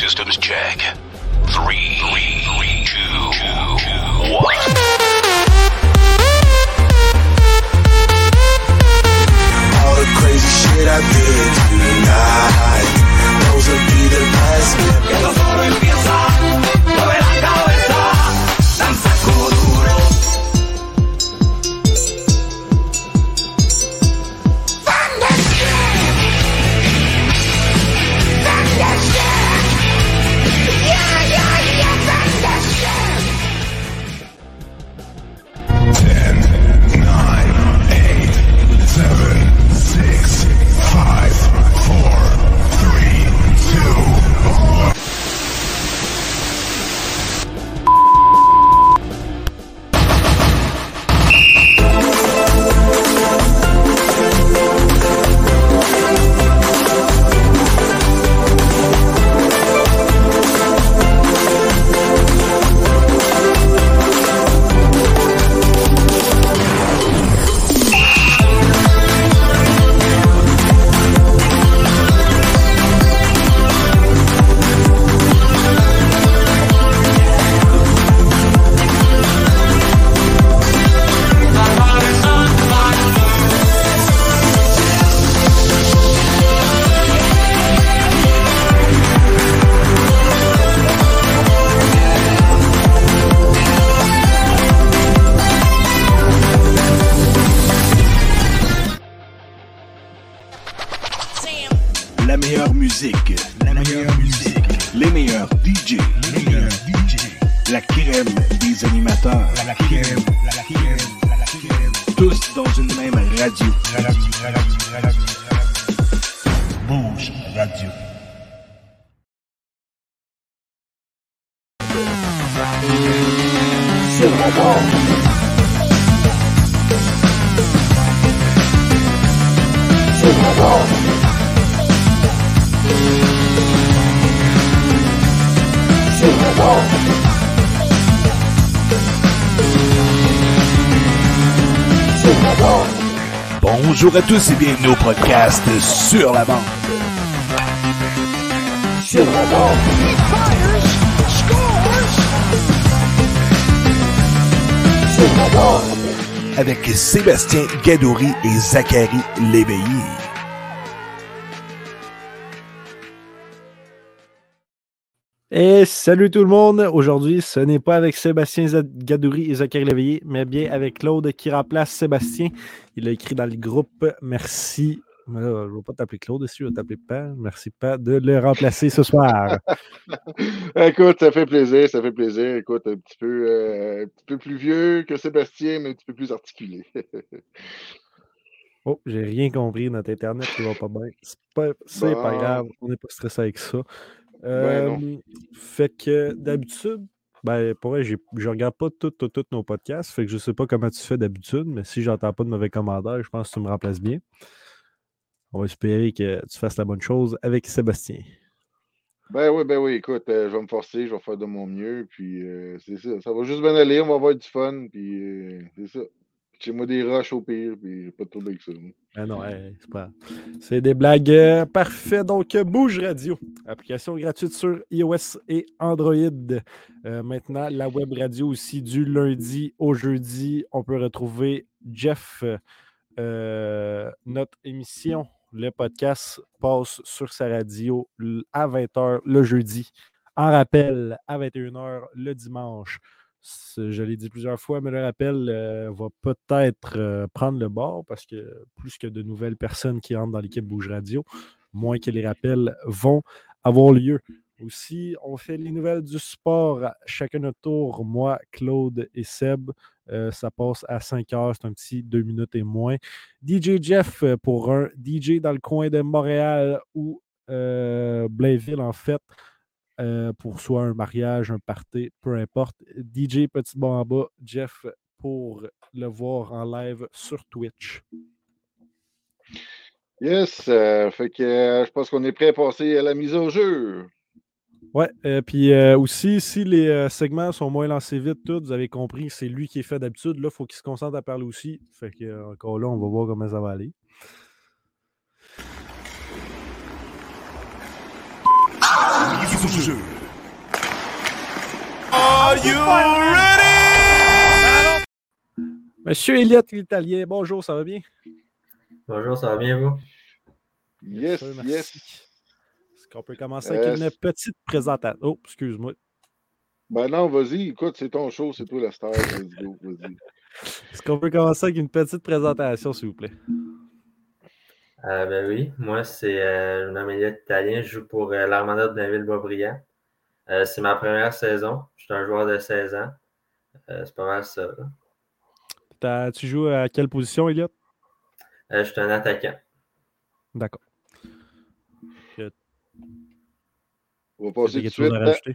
Systems check. Three, three, three, two, two, one. All the crazy shit I did tonight. Those will be the last Esto solo empieza, mueve Bonjour à tous et bienvenue au podcast Sur la bande. Sur. Sur. Avec Sébastien Gadouri et Zachary Léveillé. Et salut tout le monde! Aujourd'hui, ce n'est pas avec Sébastien Gadouri et Zachary Léveillé, mais bien avec Claude qui remplace Sébastien. Il a écrit dans le groupe Merci. Mais là, je ne vais pas t'appeler Claude ici, je vais t'appeler Pat. Merci Pat de le remplacer ce soir. Écoute, ça fait plaisir, ça fait plaisir. Écoute, un petit peu, euh, un petit peu plus vieux que Sébastien, mais un petit peu plus articulé. Oh, j'ai rien compris. Notre Internet qui va pas bien. C'est pas, pas grave. On n'est pas stressé avec ça. Ben. Euh, fait que d'habitude, ben, pour vrai, je regarde pas tous tout, tout nos podcasts. Fait que je sais pas comment tu fais d'habitude, mais si j'entends pas de mauvais commentaires, je pense que tu me remplaces bien. On va espérer que tu fasses la bonne chose avec Sébastien. Ben oui, ben oui, écoute, euh, je vais me forcer, je vais faire de mon mieux, puis euh, c'est ça. Ça va juste bien aller, on va avoir du fun, puis euh, c'est ça. Chez moi des roches au pire, puis j'ai pas de trouble avec ça. moi. Ah non, c'est pas. C'est des blagues. parfait. Donc, Bouge Radio, application gratuite sur iOS et Android. Maintenant, la web radio aussi du lundi au jeudi. On peut retrouver Jeff. notre émission, le podcast, passe sur sa radio à 20h le jeudi. En rappel, à 21h le dimanche. Je l'ai dit plusieurs fois, mais le rappel euh, va peut-être euh, prendre le bord parce que plus que de nouvelles personnes qui entrent dans l'équipe Bouge Radio, moins que les rappels vont avoir lieu. Aussi, on fait les nouvelles du sport chacun notre tour. Moi, Claude et Seb, euh, ça passe à 5 heures, c'est un petit 2 minutes et moins. DJ Jeff euh, pour un DJ dans le coin de Montréal ou euh, Blainville, en fait pour soit un mariage, un party, peu importe. DJ Petit Bon en bas, Jeff pour le voir en live sur Twitch. Yes, fait que je pense qu'on est prêt à passer à la mise au jeu. Ouais, euh, puis euh, aussi, si les euh, segments sont moins lancés vite, tout, vous avez compris, c'est lui qui est fait d'habitude. Là, il faut qu'il se concentre à parler aussi. Fait que, euh, encore là, on va voir comment ça va aller. Monsieur Elliott l'Italien, bonjour, ça va bien? Bonjour, ça va bien, vous? Yes, yes. Est-ce qu'on peut commencer avec Euh, une petite présentation? Oh, excuse-moi. Ben non, vas-y, écoute, c'est ton show, c'est toi la star. Let's go, vas-y. Est-ce qu'on peut commencer avec une petite présentation, s'il vous plaît? Euh, ben oui, moi, c'est euh, je m'appelle Elliott Italien. Je joue pour euh, l'Armada de Blainville-Boisbriand. Euh, c'est ma première saison. Je suis un joueur de 16 ans. Euh, c'est pas mal ça. là. Tu joues à quelle position, Elliott? Euh, je suis un attaquant. D'accord. On va passer tout de suite. à rajouter?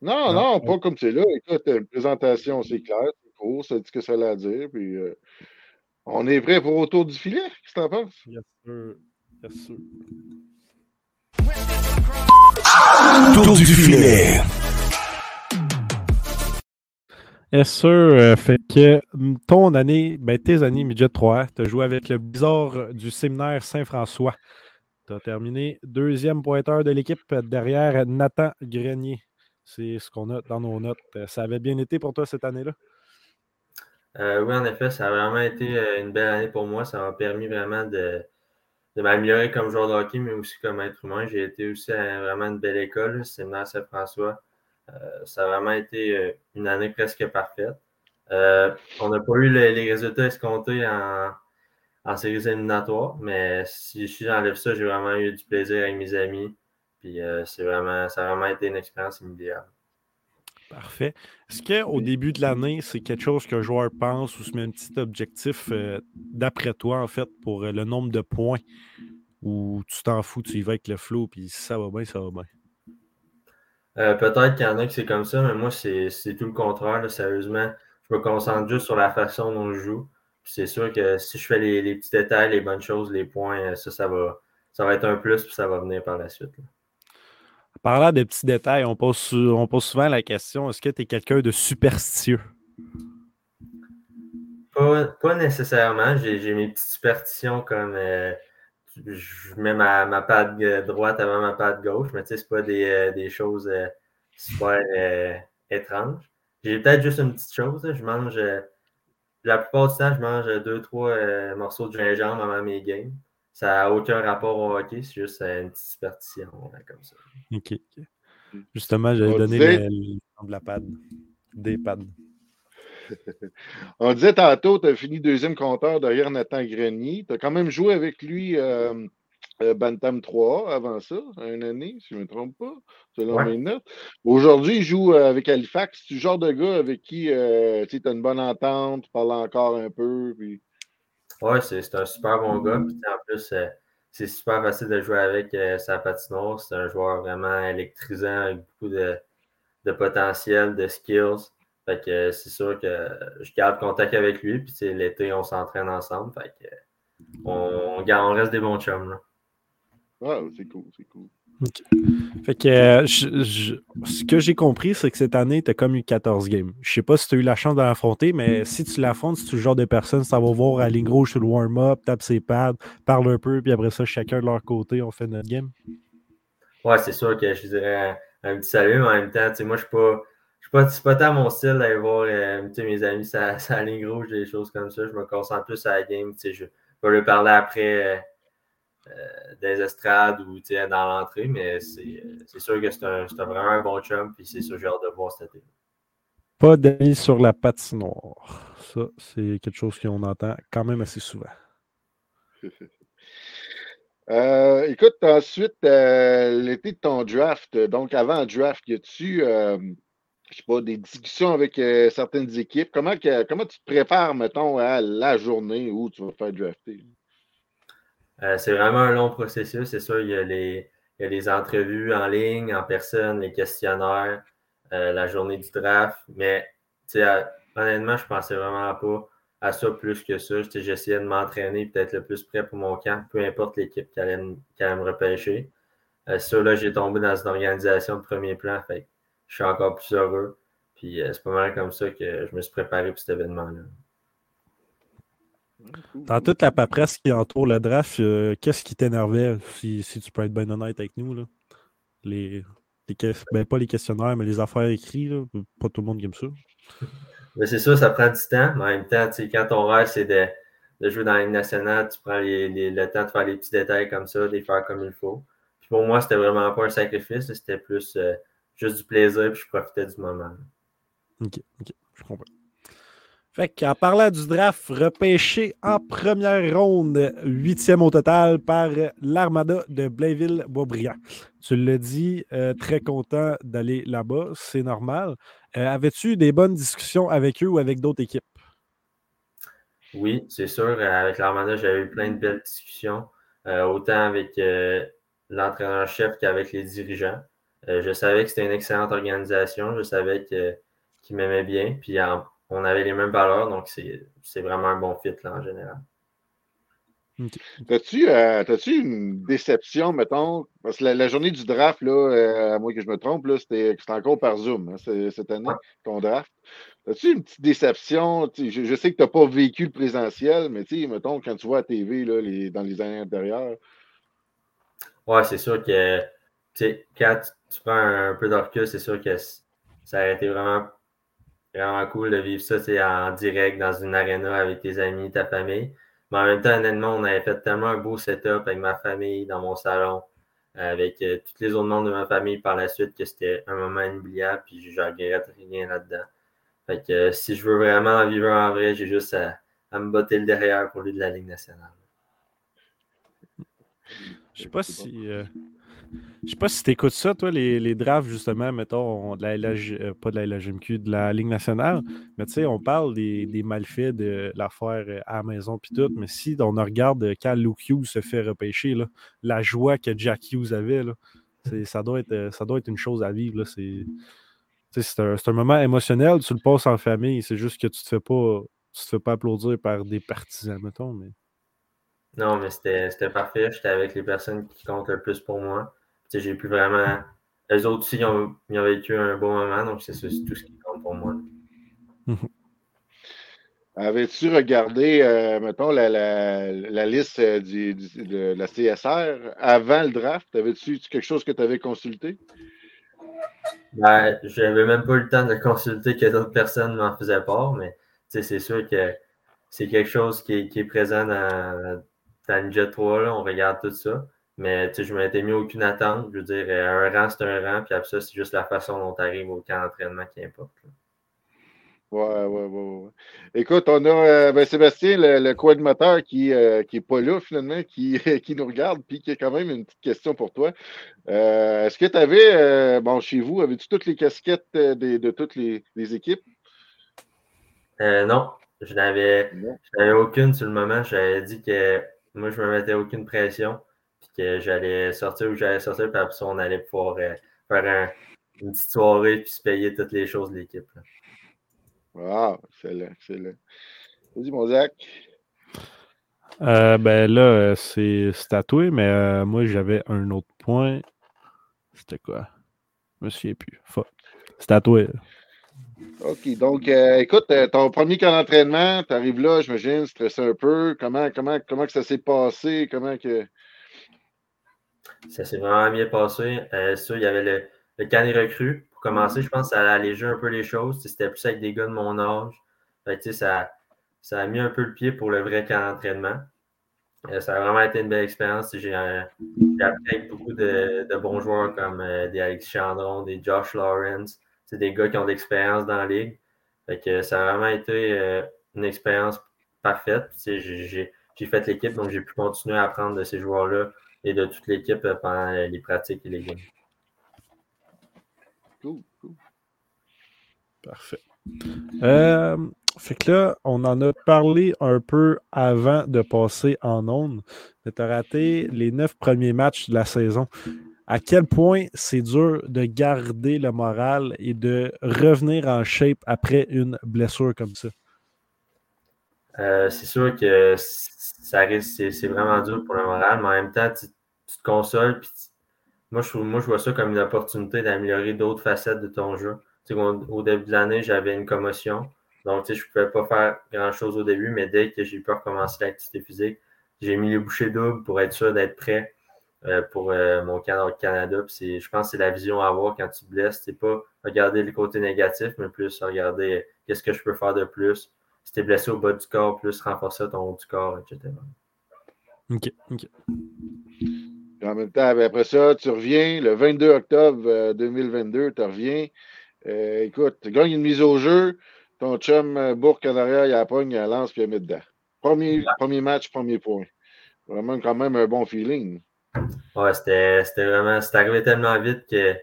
Non, Non? non, pas comme c'est là. Écoute, une présentation, c'est clair, c'est court, ça dit ce que ça a à dire. Puis, euh, on est prêt pour autour du filet. Qu'est-ce que t'en penses? Yes, sir. Yes, sir. Tour du filet. Yes, sir. Euh, fait que ton année, ben, tes années midget 3, tu as joué avec le Blizzard du séminaire Saint-François. Terminé deuxième pointeur de l'équipe derrière Nathan Grenier. C'est ce qu'on a dans nos notes. Euh, Ça avait bien été pour toi cette année-là? Euh, oui, en effet, ça a vraiment été euh, une belle année pour moi. Ça m'a permis vraiment de, m'améliorer comme joueur de hockey, mais aussi comme être humain. J'ai été aussi à vraiment une belle école, le séminaire Saint-François. Euh, ça a vraiment été euh, une année presque parfaite. Euh, on n'a pas eu le- les résultats escomptés en, en séries éliminatoires, mais si, si j'enlève ça, j'ai vraiment eu du plaisir avec mes amis. Puis euh, c'est vraiment, ça a vraiment été une expérience immédiate. Parfait. Est-ce qu'au début de l'année, c'est quelque chose qu'un joueur pense ou se met un petit objectif euh, d'après toi, en fait, pour euh, le nombre de points? Ou tu t'en fous, tu y vas avec le flow, puis si ça va bien, ça va bien? Euh, Peut-être qu'il y en a qui c'est comme ça, mais moi, c'est c'est tout le contraire. là. Sérieusement, je me concentre juste sur la façon dont je joue. C'est sûr que si je fais les, les petits détails, les bonnes choses, les points, euh, ça, ça va, ça va être un plus, puis ça va venir par la suite. là. Parlant de petits détails, on pose, sou- on pose souvent la question est-ce que tu es quelqu'un de superstitieux? Pas, pas nécessairement. J'ai mes petites superstitions comme euh, je mets ma, ma patte droite avant ma patte gauche, mais tu sais, c'est pas des, euh, des choses euh, super euh, étranges. J'ai peut-être juste une petite chose. là. Je mange, la plupart du temps, je mange deux, trois euh, morceaux de gingembre avant mes games. Ça n'a aucun rapport au hockey, c'est juste euh, une petite superstition là, comme ça. Ok. ok. Justement, j'avais On donné disait- le- l'exemple de la pad. Des pads. On disait tantôt, tu as fini deuxième compteur derrière Nathan Grenier. Tu as quand même joué avec lui euh, Bantam 3 avant ça, une année, si je ne me trompe pas, selon Ouais. mes notes. Aujourd'hui, il joue euh, avec Halifax. C'est le genre de gars avec qui euh, tu as une bonne entente, tu parles encore un peu. Puis... Ouais, c'est un super bon gars. Puis, en plus, euh, c'est super facile de jouer avec euh, sa patinoire. C'est un joueur vraiment électrisant avec beaucoup de, de potentiel, de skills. Fait que euh, c'est sûr que je garde contact avec lui. Puis l'été, on s'entraîne ensemble. Fait que euh, on, on reste des bons chums. Là. Ah, c'est cool, c'est cool. Fait que euh, je- je- ce que j'ai compris, c'est que cette année, tu as comme eu 14 games. Je sais pas si tu as eu la chance de l'affronter, mais si tu l'affrontes, si tu es le genre de personne, ça va voir à la ligne rouge sur le warm-up, tape ses pads, parle un peu, puis après ça, chacun de leur côté, on fait notre game. Ouais, c'est sûr que je dirais un, un petit salut, mais en même temps, tu sais, moi, je suis pas. Je suis pas, c'est pas tant mon style d'aller voir euh, tu sais, mes amis ça, ça ligne rouge, des choses comme ça. Je me concentre plus à la game. tu sais, Je vais leur parler après euh, des estrades ou tu sais, dans l'entrée, mais c'est euh, c'est sûr que c'est un, c'est un- vraiment un bon chum, puis c'est sûr que j'ai hâte de voir cet été. Pas d'amis sur la patinoire. Ça, c'est quelque chose qu'on entend quand même assez souvent. Euh, écoute, ensuite, euh, l'été de ton draft, euh, donc avant le draft, y a-tu, euh, je sais pas, des discussions avec euh, certaines équipes? Comment, que- comment tu te prépares, mettons, à la journée où tu vas faire drafter? Euh, c'est vraiment un long processus. C'est sûr, il y, a les, il y a les entrevues en ligne, en personne, les questionnaires, euh, la journée du draft. Mais honnêtement, je pensais vraiment pas à ça plus que ça. J'essayais de m'entraîner peut être le plus prêt pour mon camp, peu importe l'équipe qui allait, qui allait me repêcher. Euh, ça, là, j'ai tombé dans une organisation de premier plan. Fait je suis encore plus heureux. Puis euh, c'est pas mal comme ça que je me suis préparé pour cet événement-là. Dans toute la paperasse qui entoure le draft, euh, qu'est-ce qui t'énervait, si, si tu peux être bien honnête avec nous? Là? Les... les ben, pas les questionnaires, mais les affaires écrites. là. Pas tout le monde qui aime ça. Mais c'est sûr, ça prend du temps. Mais en même temps, tu sais, quand ton rêve, c'est de, de jouer dans la Ligue nationale, tu prends les- les- le temps de faire les petits détails comme ça, de les faire comme il faut. Puis pour moi, c'était vraiment pas un sacrifice. C'était plus euh, juste du plaisir, puis je profitais du moment. là. Ok, ok, je comprends. Fait qu'en parlant du draft, repêché en première ronde, huitième au total par l'Armada de Blainville-Boisbriand. Tu l'as dit, euh, très content d'aller là-bas, c'est normal. Euh, Avais-tu des bonnes discussions avec eux ou avec d'autres équipes? Oui, c'est sûr. Avec l'Armada, j'avais eu plein de belles discussions, euh, autant avec l'entraîneur-chef qu'avec les dirigeants. Je savais que c'était une excellente organisation. Je savais qu'ils m'aimaient bien. Puis en- on avait les mêmes valeurs, donc c'est c'est vraiment un bon fit là, en général. T'as-tu euh, t'as-tu une déception, mettons? Parce que la, la journée du draft, là, euh, à moins que je me trompe, là, c'était c'était encore par Zoom hein, cette année, Ouais. ton draft. As-tu une petite déception? Je, je sais que tu n'as pas vécu le présentiel, mais mettons, quand tu vois à TV là, les, dans les années antérieures, Ouais, c'est sûr que tu sais, quand tu, tu prends un, peu de recul, c'est sûr que ça aurait été vraiment, vraiment cool de vivre ça sais, en direct dans une arena avec tes amis, ta famille. Mais en même temps, honnêtement, on avait fait tellement un beau setup avec ma famille dans mon salon, avec euh, tous les autres membres de ma famille par la suite, que c'était un moment inoubliable, puis je ne regrette rien là-dedans. Fait que euh, si je veux vraiment en vivre en vrai, j'ai juste à, à me botter le derrière pour lui de la Ligue nationale. Je sais pas si. euh, je sais pas si t'écoutes ça, toi, les, les drafts, justement, mettons, de la euh, pas de la LHMQ, de la Ligue nationale. Mais tu sais, on parle des, des malfaits de l'affaire euh, à la maison puis tout. Mais si on regarde euh, quand Luke Hughes se fait repêcher, la joie que Jack Hughes avait, ça, doit être, ça doit être une chose à vivre. C'est un, un moment émotionnel, tu le passes en famille. C'est juste que tu te fais pas. Tu te fais pas applaudir par des partisans, mettons. Non, mais c'était parfait. J'étais avec les personnes qui comptent le plus pour moi. J'ai pu vraiment. Les autres aussi, ils ont, ils ont vécu un bon moment, donc c'est tout ce qui compte pour moi. avais-tu regardé, euh, mettons, la, la, la liste euh, du, du- de la CSR avant le draft? Avais-tu quelque chose que tu avais consulté? Ben, j'avais même pas eu le temps de consulter que d'autres personnes m'en faisaient part, mais c'est sûr que c'est quelque chose qui est, qui est présent dans, dans le Jet 3, là, on regarde tout ça. Mais je m'étais mis aucune attente. Je veux dire, un rang, c'est un rang, puis après ça, c'est juste la façon dont tu arrives au camp d'entraînement qui importe. là. Ouais, ouais, ouais. Écoute, on a euh, ben, Sébastien, le, le coordinateur qui n'est qui est pas là finalement, qui, qui nous regarde, puis qui a quand même une petite question pour toi. Euh, Est-ce que tu avais, bon, chez vous, avais-tu toutes les casquettes euh, des- de toutes les, les équipes? Euh, non, je n'avais aucune sur le moment. J'avais dit que moi, je me mettais aucune pression, que j'allais sortir où j'allais sortir, puis après ça, on allait pouvoir euh, faire un- une petite soirée, puis se payer toutes les choses de l'équipe. Ah, excellent, excellent. Vas-y, mon Zach. Euh, ben là, euh, c'est tatoué, mais euh, moi, j'avais un autre point. C'était quoi? Je me souviens plus. Fuck. C'est tatoué. OK, donc, euh, écoute, euh, ton premier camp d'entraînement, tu arrives là, j'imagine, stressé un peu. Comment, comment, comment que ça s'est passé? Comment que. Ça s'est vraiment bien passé. Euh, ça, il y avait le, le camp des recrues. Pour commencer, je pense que ça a allégé un peu les choses. C'était plus avec des gars de mon âge. Fait que, ça, ça a mis un peu le pied pour le vrai camp d'entraînement. Euh, ça a vraiment été une belle expérience. Euh, j'ai appris avec beaucoup de, de bons joueurs comme des Alex Chandron, des Josh Lawrence. C'est des gars qui ont de l'expérience dans la ligue. Fait que ça a vraiment été une expérience parfaite. J'ai fait l'équipe, donc j'ai pu continuer à apprendre de ces joueurs-là et de toute l'équipe euh, pendant les pratiques et les games. Cool, cool. Parfait. Euh, fait que là, on en a parlé un peu avant de passer en ondes. Mais tu as raté les neuf premiers matchs de la saison. À quel point c'est dur de garder le moral et de revenir en shape après une blessure comme ça? Euh, c'est sûr que ça risque, c'est, vraiment dur pour le moral, mais en même temps, tu, te consoles. Puis moi, je, moi, je vois ça comme une opportunité d'améliorer d'autres facettes de ton jeu. Tu sais, au, début de l'année, j'avais une commotion. Donc, tu sais, je ne pouvais pas faire grand-chose au début, mais dès que j'ai pu recommencer l'activité physique, j'ai mis les bouchées doubles pour être sûr d'être prêt euh, pour euh, mon camp au Canada. Puis je pense que c'est la vision à avoir quand tu te blesses. C'est pas regarder le côté négatif, mais plus regarder qu'est-ce que je peux faire de plus. Si tu es blessé au bas du corps, plus renforcer ton haut du corps, etc. OK. OK. Puis en même temps, ben, après ça, tu reviens le 22 octobre euh, 2022, tu reviens. Euh, écoute, tu gagnes une mise au jeu. Ton chum euh, Bourque en arrière, il la pogne, il la lance, puis il met dedans. Premier, premier match, premier point. Vraiment, quand même, un bon feeling. Ouais, c'était c'était vraiment. C'est arrivé tellement vite que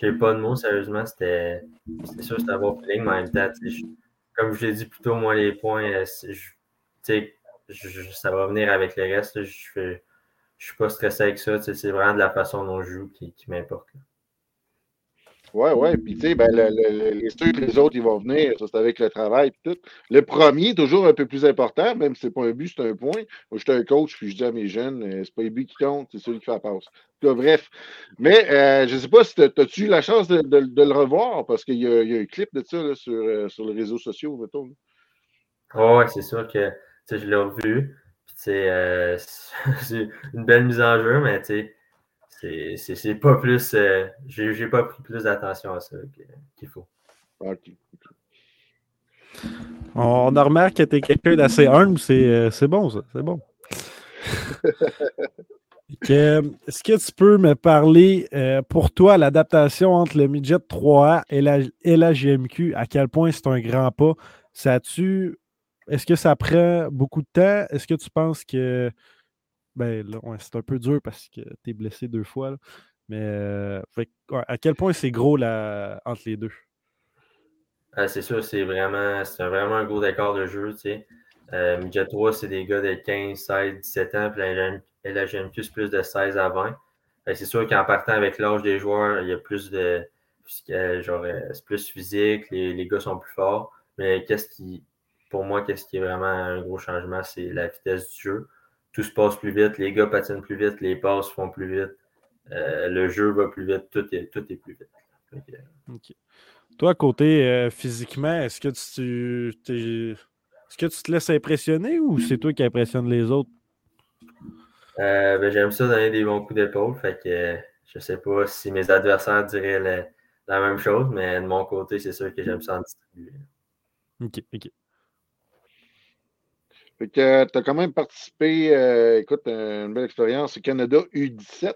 j'ai pas de mots, sérieusement. C'était c'était sûr que c'était un bon feeling, mais en même temps, tu sais, je- comme je l'ai dit plus tôt, moi, les points, euh, je- je- ça va venir avec le reste. Je je suis pas stressé avec ça. C'est vraiment de la façon dont je joue qui, qui m'importe. Là. Ouais, ouais. Puis, tu sais, ben, le- le- le- les les autres, ils vont venir. Ça, c'est avec le travail tout. Le premier, toujours un peu plus important, même si c'est pas un but, c'est un point. Moi, je suis un coach, puis je dis à mes jeunes, euh, c'est pas les buts qui comptent, c'est celui qui fait la passe. Cas, bref. Mais, euh, je sais pas si t'as- as-tu eu la chance de, de- le revoir, parce qu'il y, y a un clip de ça là, sur, euh, sur les réseaux sociaux, mettons. là. Ouais, ouais, c'est sûr que tu je l'ai revu. Puis, tu c'est une belle mise en jeu, mais tu sais, c'est- c'est c'est pas plus. euh, J'ai j'ai pas pris plus d'attention à ça qu'il faut. Ok. On a remarqué que tu es quelqu'un d'assez humble, c'est euh, c'est bon, ça. C'est bon. Est-ce que tu peux me parler euh, pour toi l'adaptation entre le midget 3A et la, et la GMQ? À quel point c'est un grand pas? Ça tu Est-ce que ça prend beaucoup de temps? Est-ce que tu penses que. Ben là, c'est un peu dur parce que tu es blessé deux fois. là. Mais euh, à quel point c'est gros la, entre les deux? Ah, c'est sûr, c'est vraiment, vraiment un gros écart de jeu. Tu. Euh, Midget 3, c'est des gars de 15, 16, 17 ans, puis la, GMQ, plus de 16 à 20. Fait que c'est sûr qu'en partant avec l'âge des joueurs, il y a plus de. Genre, c'est plus physique, les, les gars sont plus forts. Mais qu'est-ce qui, pour moi, qu'est-ce qui est vraiment un gros changement, c'est la vitesse du jeu. Tout se passe plus vite, les gars patinent plus vite, les passes font plus vite, euh, le jeu va plus vite, tout est, tout est plus vite. Fait que, OK. Toi, côté euh, physiquement, est-ce que tu est-ce que tu te laisses impressionner ou c'est toi qui impressionne les autres? Euh, ben, j'aime ça donner des bons coups d'épaule. Fait que euh, je sais pas si mes adversaires diraient le- la même chose, mais de mon côté, c'est sûr que j'aime ça en distribuer. OK, OK. Fait que tu as quand même participé, euh, écoute, une belle expérience Canada U17.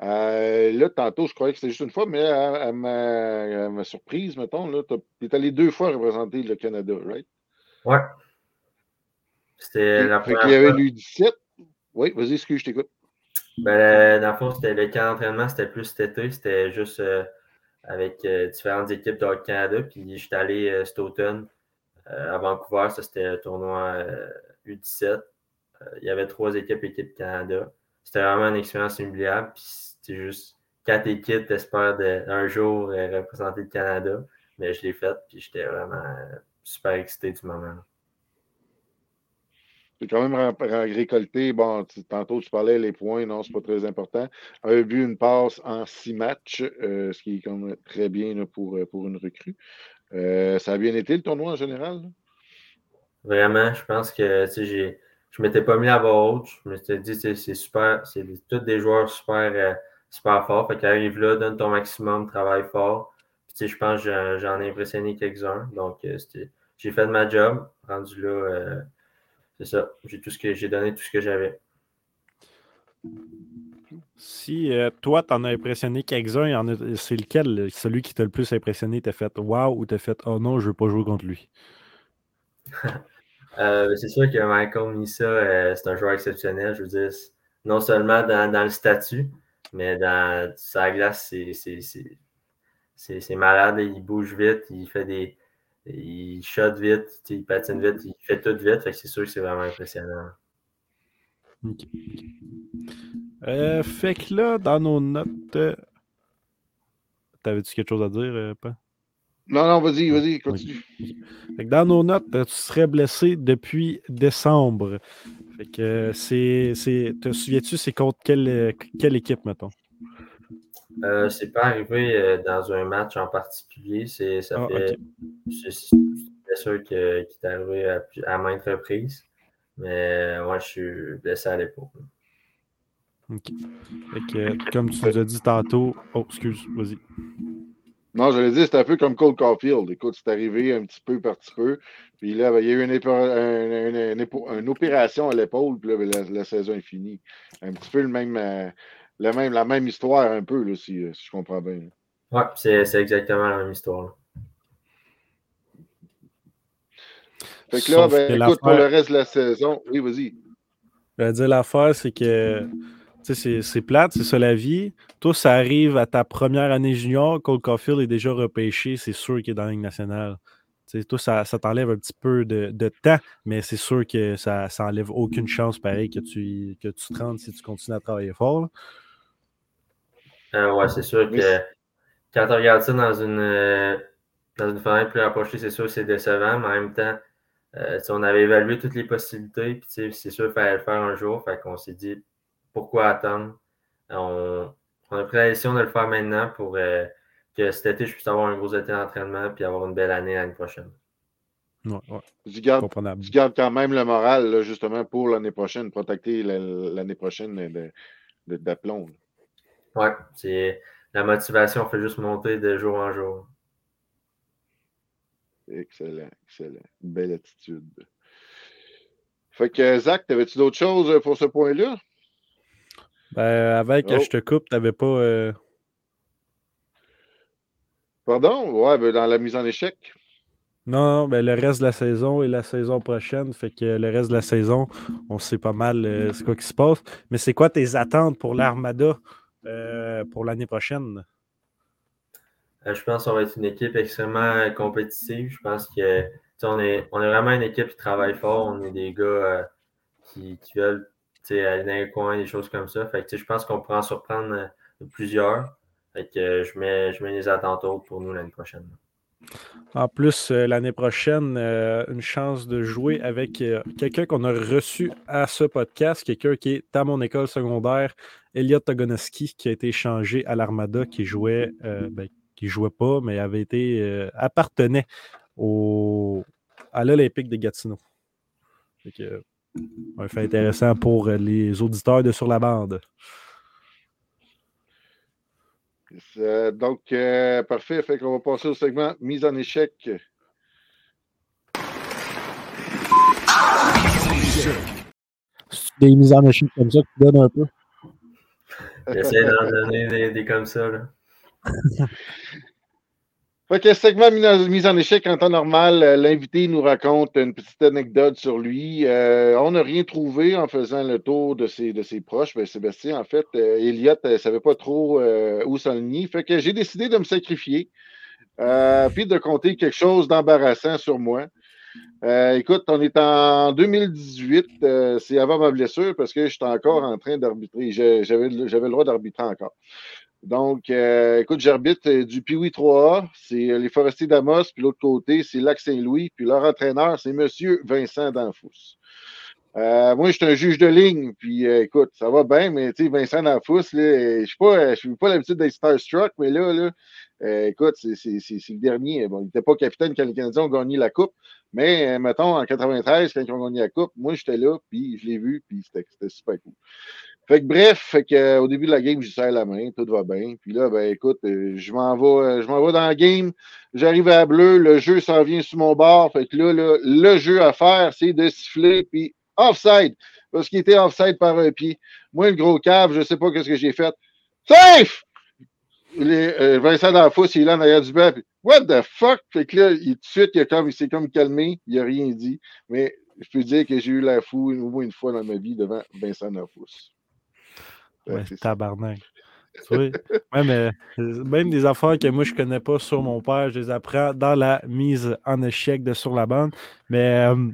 Euh, là, tantôt, je croyais que c'était juste une fois, mais à, à ma, à ma surprise, mettons, tu es allé deux fois représenter le Canada, right? Ouais. C'était la Fait première qu'il y avait fois. l'U17. Oui, vas-y, excuse, je t'écoute. Ben, dans le fond, c'était le camp d'entraînement, c'était plus cet été. C'était juste euh, avec euh, différentes équipes de Hockey Canada. Puis j'étais allé euh, cet automne euh, à Vancouver. Ça, c'était le tournoi euh, U17. Euh, il y avait trois équipes, équipe Canada. C'était vraiment une expérience inoubliable. Puis c'était juste quatre équipes, t'espères de- un jour euh, représenter le Canada. Mais je l'ai fait, puis j'étais vraiment euh, super excité du moment. Tu quand même récolté. Bon, tantôt, tu parlais les points, non, c'est pas très important. Un but, une passe en six matchs, euh, ce qui est quand même très bien pour, euh, pour une recrue. Euh, ça a bien été le tournoi en général? Vraiment, je pense que j'ai, je m'étais pas mis à haute. Je me suis dit, sais, c'est super, c'est tous des joueurs super, euh, super forts. Fait qu'arrive là, donne ton maximum, travaille fort. Puis, je pense que j'en, ai impressionné quelques-uns. Donc, euh, j'ai fait de ma job. Rendu là, c'est ça. Que j'ai donné tout ce que j'avais. Si euh, toi, t'en as impressionné quelques-uns, a- c'est lequel, celui qui t'a le plus impressionné, t'as fait Wow ou t'as fait Oh non, je veux pas jouer contre lui? Euh, c'est sûr que Michael Misa, euh, c'est un joueur exceptionnel. Je veux dire, non seulement dans, dans le statut, mais dans sa glace, c'est, malade. Il bouge vite, il fait des. Il shot vite, il patine vite, il fait tout vite. Fait que c'est sûr que c'est vraiment impressionnant. Euh, fait que là, dans nos notes, euh, t'avais-tu quelque chose à dire, euh, Pan? Non, non, vas-y, vas-y, continue. Fait que dans nos notes, euh, tu serais blessé depuis décembre. Fait que euh, c'est. c'est te souviens-tu, c'est contre quelle, quelle équipe, mettons? Euh, c'est pas arrivé euh, dans un match en particulier. C'est, ça Ah, fait, ok. c'est, qu'il est arrivé à, à, maintes reprises. Mais ouais, je suis blessé à l'épaule. Ok. Fait que, comme tu nous as dit tantôt. Oh, excuse, vas-y. Non, je l'ai dit, c'est un peu comme Cole Caulfield. Écoute, c'est arrivé un petit peu par petit peu. Puis là, ben, il y a eu une, épo- un- un- une épo- une opération à l'épaule, puis là, ben, la, la saison est finie. Un petit peu le même, euh, le même, la même histoire, un peu, là, si, euh, si je comprends bien. Ouais, c'est c'est exactement la même histoire. là. Fait que là, Sauf ben, que écoute, pour le reste de la saison, oui, vas-y. Je veux dire, l'affaire, c'est que c'est- plate, c'est ça la vie. Toi, ça arrive à ta première année junior, Cole Caulfield est déjà repêché, c'est sûr qu'il est dans la Ligue nationale. Toi, ça, ça t'enlève un petit peu de, de temps, mais c'est sûr que ça, ça enlève aucune chance, pareil, que tu, que tu te rendes si tu continues à travailler fort. Euh, ouais, c'est sûr que quand tu regardes ça dans une, euh, dans une fenêtre plus rapprochée, c'est sûr que c'est décevant, mais en même temps, euh, on avait évalué toutes les possibilités, c'est sûr qu'il fallait le faire un jour, fait qu'on s'est dit pourquoi attendre. On, on a pris la décision de le faire maintenant pour euh, que cet été, je puisse avoir un gros été d'entraînement puis avoir une belle année l'année prochaine. Ouais, ouais, Tu gardes, comprenable. tu gardes quand même le moral, là, justement, pour l'année prochaine, protecter la- l'année prochaine d'aplomb. Ouais, c'est la motivation fait juste monter de jour en jour. Excellent, excellent. Une belle attitude. Fait que, Zach, t'avais-tu d'autres choses pour ce point-là? Ben, avant que Oh. je te coupe, t'avais pas. euh, Pardon? Ouais, ben, dans la mise en échec. Non, non, ben, le reste de la saison et la saison prochaine. Fait que le reste de la saison, on sait pas mal euh, c'est quoi qui se passe. Mais c'est quoi tes attentes pour l'Armada euh, pour l'année prochaine? Euh, je pense qu'on va être une équipe extrêmement compétitive. Je pense que on est, on est vraiment une équipe qui travaille fort. On est des gars euh, qui, qui veulent aller dans les coins, des choses comme ça. Fait que, je pense qu'on pourra en surprendre euh, plusieurs. Fait que, euh, je, mets, je mets les attentes hautes pour nous l'année prochaine. En plus, euh, l'année prochaine, une chance de jouer avec quelqu'un qu'on a reçu à ce podcast, quelqu'un qui est à mon école secondaire, Elliot Togonoski, qui a été échangé à l'Armada, qui jouait, ben, qui jouait pas, mais avait été appartenait au, à l'Olympique de Gatineau. Fait que, un fait intéressant pour euh, les auditeurs de Sur la bande. Euh, donc, euh, parfait. Fait qu'on va passer au segment mise en échec. Des mises en échec comme ça que tu donnes un peu. J'essaie d'en donner des, des comme ça. Là. Fait que segment mis en- échec en temps normal, euh, l'invité nous raconte une petite anecdote sur lui. Euh, on n'a rien trouvé en faisant le tour de ses, de ses proches. Ben, Sébastien, en fait, euh, Elliot ne savait pas trop euh, où s'enligner. Fait que j'ai décidé de me sacrifier. euh, puis de compter quelque chose d'embarrassant sur moi. Euh, écoute, on est en 2018, euh, c'est avant ma blessure parce que j'étais encore en train d'arbitrer. J'avais le droit d'arbitrer encore. Donc, euh, écoute, j'arbitre euh, du Piwi 3A, c'est euh, les Forestiers d'Amos, puis l'autre côté, c'est Lac Saint-Louis, puis leur entraîneur, c'est Monsieur Vincent Danfous. Moi, je suis un juge de ligne, puis écoute, ça va bien, mais tu sais, Vincent Danfous, je suis pas, pas l'habitude d'être starstruck, mais là, là écoute, c'est le dernier. Bon, il n'était pas capitaine quand les Canadiens ont gagné la Coupe, mais mettons, en 93, quand ils ont gagné la Coupe, moi, j'étais là, puis je l'ai vu, puis c'était super cool. Fait que bref, fait que, euh, au début de la game, je serre la main, tout va bien. Puis là, ben écoute, euh, je m'en vais, euh, je m'en vais dans la game. J'arrive à bleu, le jeu s'en vient sur mon bord. Fait que là, le jeu à faire, c'est de siffler, puis offside. Parce qu'il était offside par un pied. Moi, le gros cave, je sais pas qu'est-ce que j'ai fait. Safe! Vincent D'Anfous, il est là en arrière du banc, puis What the fuck? Fait que là, il, tout de suite, il, a comme, il s'est comme calmé, il a rien dit. Mais je peux dire que j'ai eu la fou au moins une fois dans ma vie devant Vincent D'Anfous. Ouais, tabarnak. Vois, même, euh, même des affaires que moi je connais pas sur mon père, je les apprends dans la mise en échec de sur la bande. Mais euh,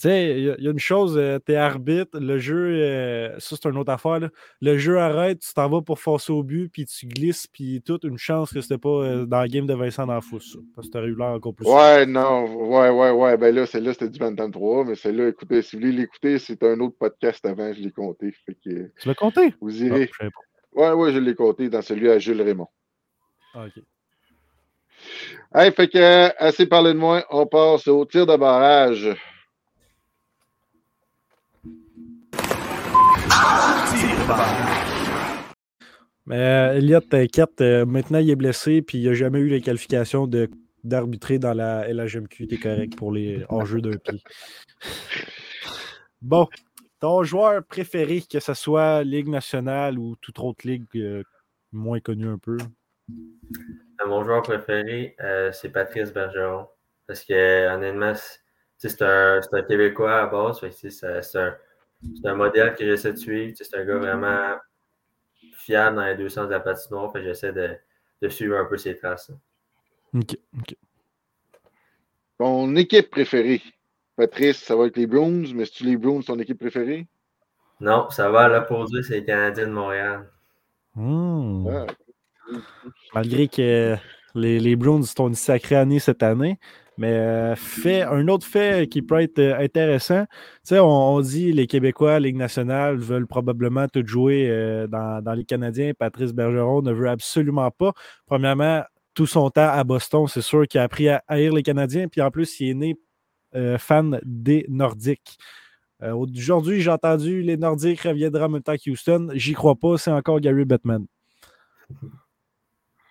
tu sais, il y, a- il y a une chose, euh, t'es arbitre, le jeu, euh, ça c'est une autre affaire. là. Le jeu arrête, tu t'en vas pour forcer au but, puis tu glisses, puis toute une chance que c'était pas euh, dans la game de Vincent D'Anfous, ça. Parce que t'aurais eu l'air encore plus. Ouais, non, ouais, ouais, ouais. Ben là, celle-là, c'était du 23, mais celle-là, écoutez, si vous voulez l'écouter, c'est un autre podcast avant, je l'ai compté. Fait que Tu l'as compté? vous Ah, irez. Ouais, ouais, je l'ai compté dans celui à Jules Raymond. Ah, ok. Hey, fait que, assez parlé de moi, on passe au tir de barrage. Mais euh, Elliott, t'inquiète, euh, maintenant il est blessé, puis il n'a jamais eu les qualifications de- d'arbitrer dans la LHMQ. T'es correct pour les hors-jeux d'un pied. Bon, ton joueur préféré, que ce soit Ligue nationale ou toute autre ligue euh, moins connue un peu? Mon joueur préféré, c'est Patrice Bergeron. Parce que honnêtement, c'est un, un Québécois à base. c'est un, c'est un modèle que j'essaie de suivre. C'est un gars vraiment fiable dans les deux sens de la patinoire. J'essaie de, de suivre un peu ses traces. Ok, ok. Ton équipe préférée. Patrice, ça va être les Bruins, mais c'est-tu les Bruins ton équipe préférée? Non, ça va à l'opposé, c'est les Canadiens de Montréal. Hmm. Ah, Malgré que les, les Browns sont une sacrée année cette année. Mais euh, fait, un autre fait qui peut être euh, intéressant, on, on dit les Québécois, Ligue nationale, veulent probablement tout jouer euh, dans, les Canadiens. Patrice Bergeron ne veut absolument pas. Premièrement, tout son temps à Boston, c'est sûr qu'il a appris à haïr les Canadiens. Puis en plus, il est né fan des Nordiques. Aujourd'hui, j'ai entendu les Nordiques reviendront en même temps. J'y crois pas, c'est encore Gary Bettman.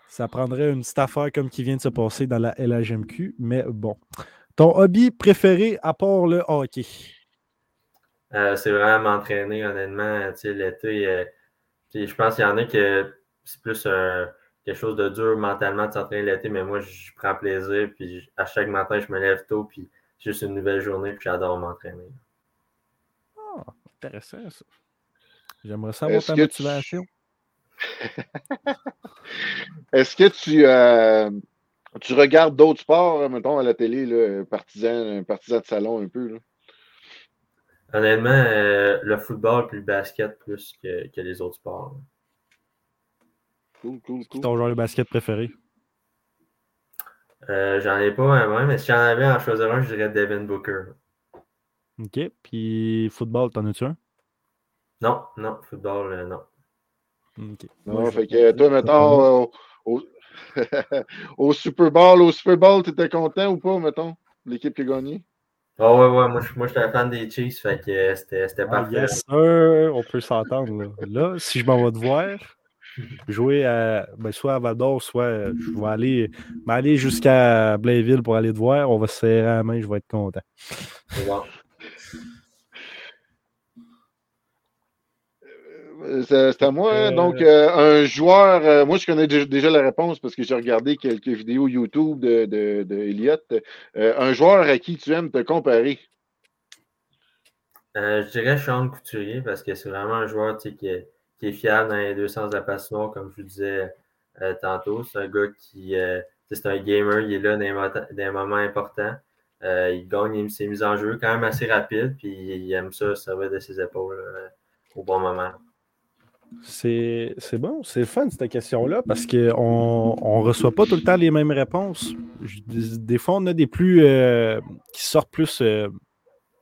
Ça prendrait une petite affaire comme qui vient de se passer dans la LHMQ, mais bon. Ton hobby préféré à part le hockey? Euh, c'est vraiment m'entraîner, honnêtement. Tu sais, l'été, euh, je pense qu'il y en a que c'est plus euh, quelque chose de dur mentalement de s'entraîner l'été, mais moi, je prends plaisir. Puis à chaque matin, je me lève tôt, puis c'est juste une nouvelle journée, puis j'adore m'entraîner. Intéressant, ça. J'aimerais savoir Est-ce ta que tu- motivation. Est-ce que tu, euh, tu regardes d'autres sports, euh, mettons, à la télé, là, partisan, partisan de salon un peu? Là? Honnêtement, euh, le football puis le basket plus que, que les autres sports. Cool, cool, cool. Ton joueur de basket préféré? Euh, J'en ai pas vraiment, mais si j'en avais à en choisir un, je dirais Devin Booker. OK. Puis football, t'en as-tu un? Non, non, football, euh, non. Non, fait que toi, mettons, au, au, au Super Bowl, au Super Bowl, t'étais content ou pas, mettons, l'équipe qui a gagné? Ah ouais, ouais, moi, je- moi j'étais un fan des Chiefs, fait que euh, c'était c'était Ah, parfait. yes, sir. On peut s'entendre. Là. Là, si je m'en vais te voir, jouer à, ben, soit à Val d'Or, soit euh, je vais aller, m'aller jusqu'à Blainville pour aller te voir. On va se serrer la main, je vais être content. C'est bon. Euh, C'est à moi. hein. Euh, Donc, euh, un joueur, euh, moi, je connais dé- déjà la réponse parce que j'ai regardé quelques vidéos YouTube de, de, de Elliott. Euh, un joueur à qui tu aimes te comparer? Euh, je dirais Sean Couturier parce que c'est vraiment un joueur qui, est, qui est fiable dans les deux sens de la passion, comme je vous disais euh, tantôt. C'est un gars qui euh, c'est un gamer, il est là dans les moments importants. Euh, il gagne ses mises en jeu quand même assez rapide, puis il aime ça servir de ses épaules euh, au bon moment. C'est bon, c'est fun cette question-là parce qu'on ne reçoit pas tout le temps les mêmes réponses. Je- des, des fois, on a des plus euh, qui sortent plus. euh,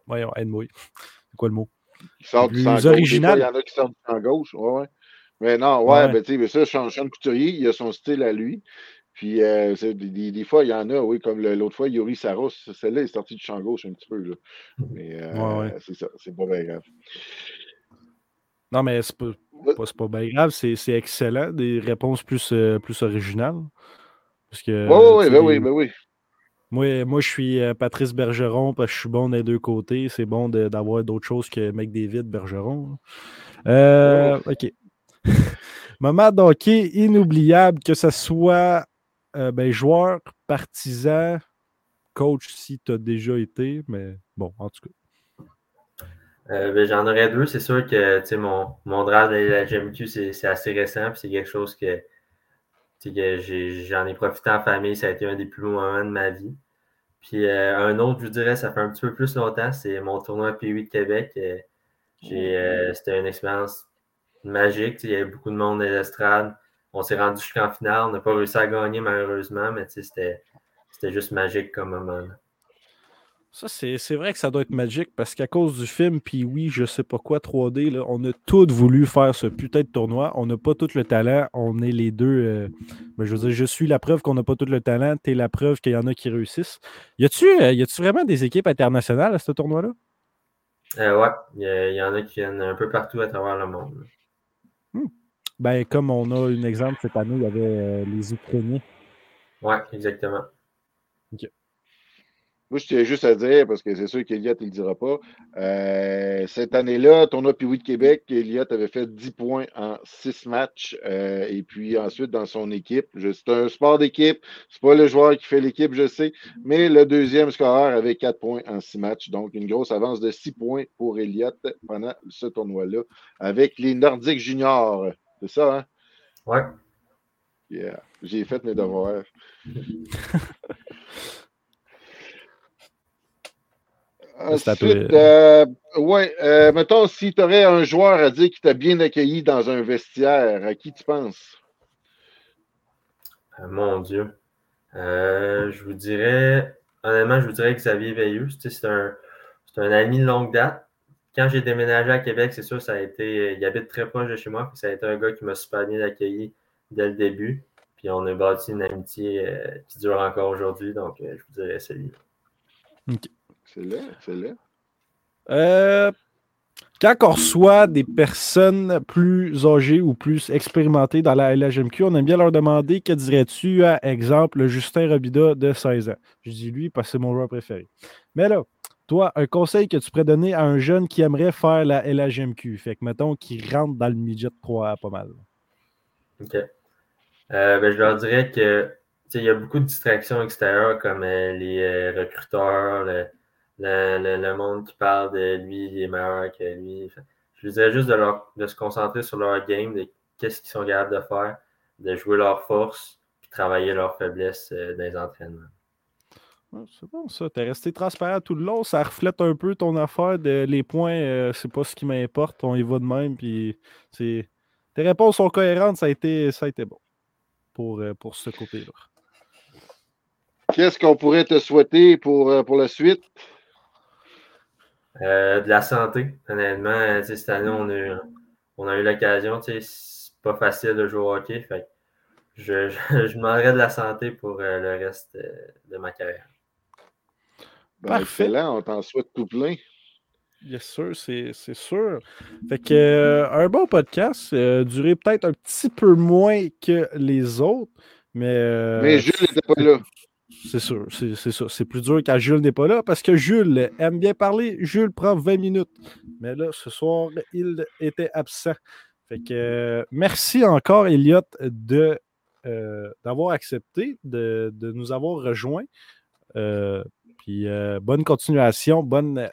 voyons, aide-moi. C'est quoi le mot? Qui sort du Plus champ gauche. Des fois, original. Il y en a qui sortent du champ gauche. Ouais, ouais. Mais non, ouais, Ouais. ben, tu sais, mais ça, Sean, Sean Couturier, il a son style à lui. Puis, euh, des, fois, il y en a, oui, comme l'autre fois, Yuri Saros, celle-là est sortie du champ gauche un petit peu. Là. Mais Ouais, c'est ça, c'est pas bien grave. Non, mais c'est pas, c'est pas bien grave, c'est excellent. Des réponses plus, euh, plus originales. Parce que, Oui, ben oui, ben oui. Moi, moi, je suis euh, Patrice Bergeron parce que je suis bon des deux côtés. C'est bon d'avoir d'autres choses que McDavid Bergeron. Euh, OK. Moment d'hockey inoubliable, que ce soit euh, ben, joueur, partisan, coach si tu as déjà été, mais bon, en tout cas. Euh, ben, J'en aurais deux. C'est sûr que tu sais, mon, mon draft de la GMQ, c'est c'est assez récent. puis C'est quelque chose que, tu sais, que j'en ai, profité en famille. Ça a été un des plus beaux moments de ma vie. Puis euh, un autre, je dirais, ça fait un petit peu plus longtemps. C'est mon tournoi P8 de Québec. Euh, j'ai, euh, C'était une expérience magique. Il y avait beaucoup de monde dans les estrades. On s'est rendu jusqu'en finale. On n'a pas réussi à gagner, malheureusement, mais tu sais, c'était c'était juste magique comme moment. là. Ça, c'est vrai que ça doit être magique parce qu'à cause du film, puis oui, je sais pas quoi, 3D, là, on a tous voulu faire ce putain de tournoi. On n'a pas tout le talent. On est les deux. euh, ben, je veux dire, je suis la preuve qu'on n'a pas tout le talent. Tu es la preuve qu'il y en a qui réussissent. Y a-tu euh, vraiment des équipes internationales à ce tournoi-là? Euh, ouais, il y, en a qui viennent un peu partout à travers le monde. là. Ben, comme on a un exemple cette année, il y avait euh, les Ukrainiens. Ouais, exactement. Moi, je tiens juste à dire, parce que c'est sûr qu'Eliott ne le dira pas. euh, cette année-là, tournoi Piwi de Québec, Eliott avait fait 10 points en 6 matchs. euh, et puis ensuite, dans son équipe, c'est un sport d'équipe. C'est pas le joueur qui fait l'équipe, je sais. Mais le deuxième scoreur avait 4 points en 6 matchs. Donc, une grosse avance de 6 points pour Eliott pendant ce tournoi-là avec les Nordiques juniors. C'est ça, hein? Ouais. Yeah. J'ai fait mes devoirs. C'est à toi. Ensuite, euh, ouais, euh, mettons, si tu aurais un joueur à dire qui t'a bien accueilli dans un vestiaire, à qui tu penses? Euh, mon Dieu. Euh, je vous dirais, honnêtement, je vous dirais Xavier Veilleux. C'est un, c'est un ami de longue date. Quand j'ai déménagé à Québec, c'est sûr, ça a été. Il habite très proche de chez moi. puis ça a été un gars qui m'a super bien accueilli dès le début. Puis on a bâti une amitié euh, qui dure encore aujourd'hui. Donc, euh, je vous dirais celui C'est là, c'est là. Euh, quand on reçoit des personnes plus âgées ou plus expérimentées dans la LHMQ, on aime bien leur demander que dirais-tu à exemple Justin Robida de 16 ans? Je dis lui parce que c'est mon joueur préféré. Mais là, toi, un conseil que tu pourrais donner à un jeune qui aimerait faire la LHMQ, fait que mettons qu'il rentre dans le midget 3 pas mal. OK. Euh, ben, je leur dirais que il y a beaucoup de distractions extérieures comme euh, les euh, recruteurs, le, le- le- le monde qui parle de lui, il est meilleur que lui. Fait- Je leur dirais juste de, leur, de se concentrer sur leur game, de qu'est-ce qu'ils sont capables de faire, de jouer leurs forces, puis travailler leurs faiblesses euh, dans les entraînements. C'est bon, ça. T'es resté transparent tout le long. Ça reflète un peu ton affaire de les points, euh, c'est pas ce qui m'importe. On y va de même. Puis c'est. Tes réponses sont cohérentes, ça a été, ça a été bon pour, euh, pour ce côté-là. Qu'est-ce qu'on pourrait te souhaiter pour, euh, pour la suite? Euh, de la santé, honnêtement. euh, cette année, on a eu, on a eu l'occasion. tu sais, C'est pas facile de jouer au hockey. Fait je, je, je demanderais de la santé pour euh, le reste euh, de ma carrière. Ben, Parfait. Excellent, on t'en souhaite tout plein. Bien sûr, c'est c'est sûr. Fait que euh, un bon podcast, euh, duré peut-être un petit peu moins que les autres, mais. euh, Mais Jules n'était pas là. C'est sûr, c'est c'est ça. C'est plus dur quand Jules n'est pas là parce que Jules aime bien parler. Jules prend 20 minutes. Mais là, ce soir, il était absent. Fait que euh, merci encore, Elliot, de, euh, d'avoir accepté, de, de nous avoir rejoints. Euh, puis euh, bonne continuation, bonne,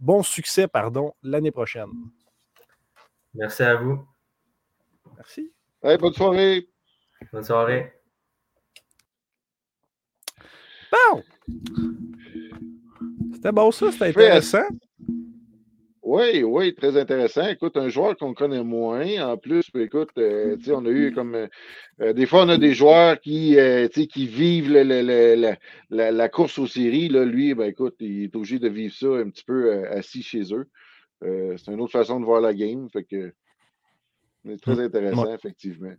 bon succès, pardon, l'année prochaine. Merci à vous. Merci. Hey, bonne soirée. Bonne soirée. Bon! C'était bon, ça, c'était intéressant. Oui, oui, très intéressant. Écoute, un joueur qu'on connaît moins, en plus, puis écoute, euh, tu sais, on a eu comme euh, des fois, on a des joueurs qui, euh, tu sais, qui vivent le- le- le- la, la- la course aux séries. Là, lui, ben écoute, il est obligé de vivre ça un petit peu euh, assis chez eux. Euh, c'est une autre façon de voir la game. Fait que c'est très intéressant, effectivement.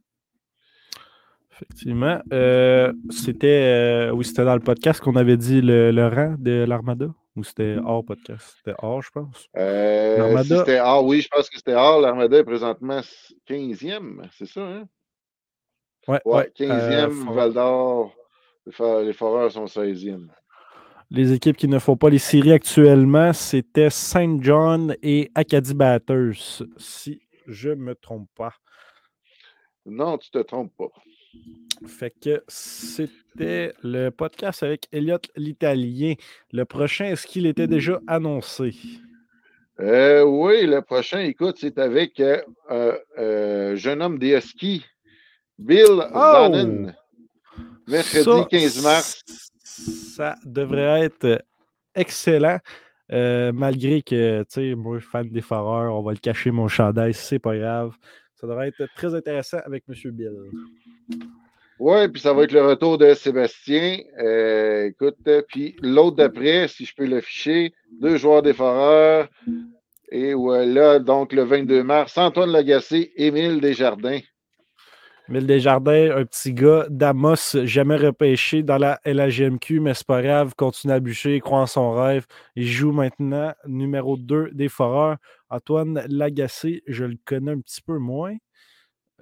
Effectivement. Euh, c'était euh, oui, c'était dans le podcast qu'on avait dit le, le rang de l'Armada ou c'était hors podcast? C'était hors, je pense. Euh, L'Armada- si c'était ah oui, je pense que c'était hors. L'Armada est présentement 15e, c'est ça, hein? Ouais, Ouais, ouais, 15e, euh, faut- Val d'Or. Les Foreurs sont 16e. Les équipes qui ne font pas les séries actuellement, c'était Saint John et Acadie Batters, si je ne me trompe pas. Non, tu te trompes pas. Fait que c'était le podcast avec Elliot l'Italien. Le prochain, est-ce qu'il était déjà annoncé? Euh, oui, le prochain, écoute, c'est avec euh, euh, euh, jeune homme des Huskies, Bill Zanen. Mercredi Ça, 15 mars. Ça devrait être excellent. euh, malgré que, tu sais, moi, fan des foreurs, on va le cacher mon chandail, c'est pas grave. Ça devrait être très intéressant avec M. Bill. Oui, puis ça va être le retour de Sébastien. Euh, écoute, euh, puis l'autre d'après, si je peux l'afficher, deux joueurs des Foreurs. Et voilà, donc le 22 mars, Antoine Lagacé, Émile Desjardins. Mille Desjardins, un petit gars d'Amos, jamais repêché dans la LHGMQ, mais c'est pas grave, continue à bûcher, croit en son rêve. Il joue maintenant numéro 2 des Foreurs. Antoine Lagacé, je le connais un petit peu moins.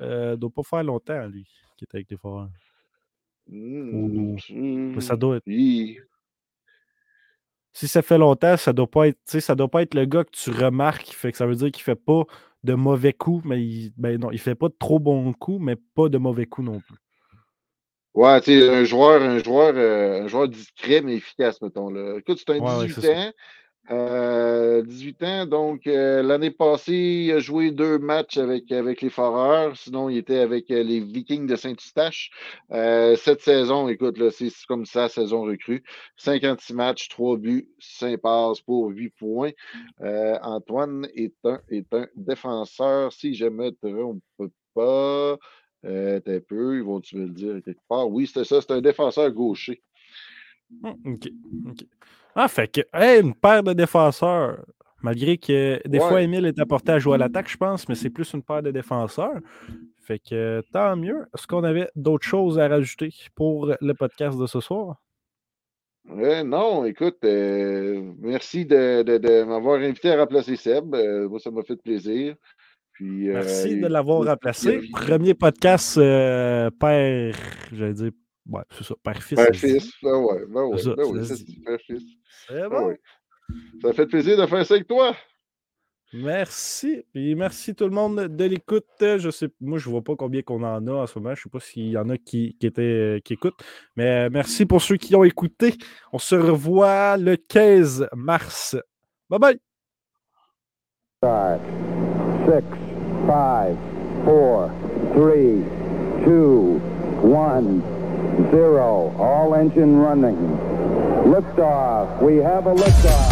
euh, doit pas faire longtemps, lui, qui était avec les Foreurs. Mais ça doit être. oui. Si ça fait longtemps, ça doit pas être. tu sais, ça doit pas être le gars que tu remarques. Fait que ça veut dire qu'il fait pas de mauvais coups, mais il, ben non, il fait pas de trop bons coups, mais pas de mauvais coups non plus. Ouais, tu sais, un joueur, un joueur, euh, un joueur discret mais efficace, mettons. Là. Écoute, c'est un Ouais, ouais, 18 c'est ans. Euh, 18 ans, donc euh, l'année passée, il a joué deux matchs avec, les Foreurs. Sinon, il était avec euh, les Vikings de Saint-Eustache. Euh, cette saison, écoute, c'est comme ça, saison recrue. 56 matchs, 3 buts, 5 passes pour 8 points. Euh, Antoine est un, défenseur, si je me trompe pas. Euh, un peu, ils vont-tu me le dire quelque part? Oui, c'était ça, c'est un défenseur gaucher. Hum, OK. OK. Ah, fait que, hey, une paire de défenseurs. Malgré que des Ouais. fois, Emile est apporté à jouer à l'attaque, je pense, mais c'est plus une paire de défenseurs. Fait que tant mieux. Est-ce qu'on avait d'autres choses à rajouter pour le podcast de ce soir? Euh, non, écoute, euh, merci de, de- de m'avoir invité à remplacer Seb. Euh, moi, ça m'a fait plaisir. Puis, euh, Merci de l'avoir remplacé. Premier podcast euh, père, j'allais dire, ouais, c'est ça, père-fils. Père ça se dit. fils, ben ouais, ben ouais, C'est ça, ben ça oui, ça dit. se dit, père fils. C'est Ben bon. ouais. Ça fait plaisir de faire ça avec toi. Merci. Puis merci tout le monde de l'écoute. Je sais, moi, je vois pas combien qu'on en a en ce moment. Je sais pas s'il y en a qui, qui, étaient, qui écoutent. Mais merci pour ceux qui ont écouté. On se revoit le 15 mars. Bye bye. Start. Six, five, four, three, two, one, zero. All engine running. Liftoff. We have a liftoff.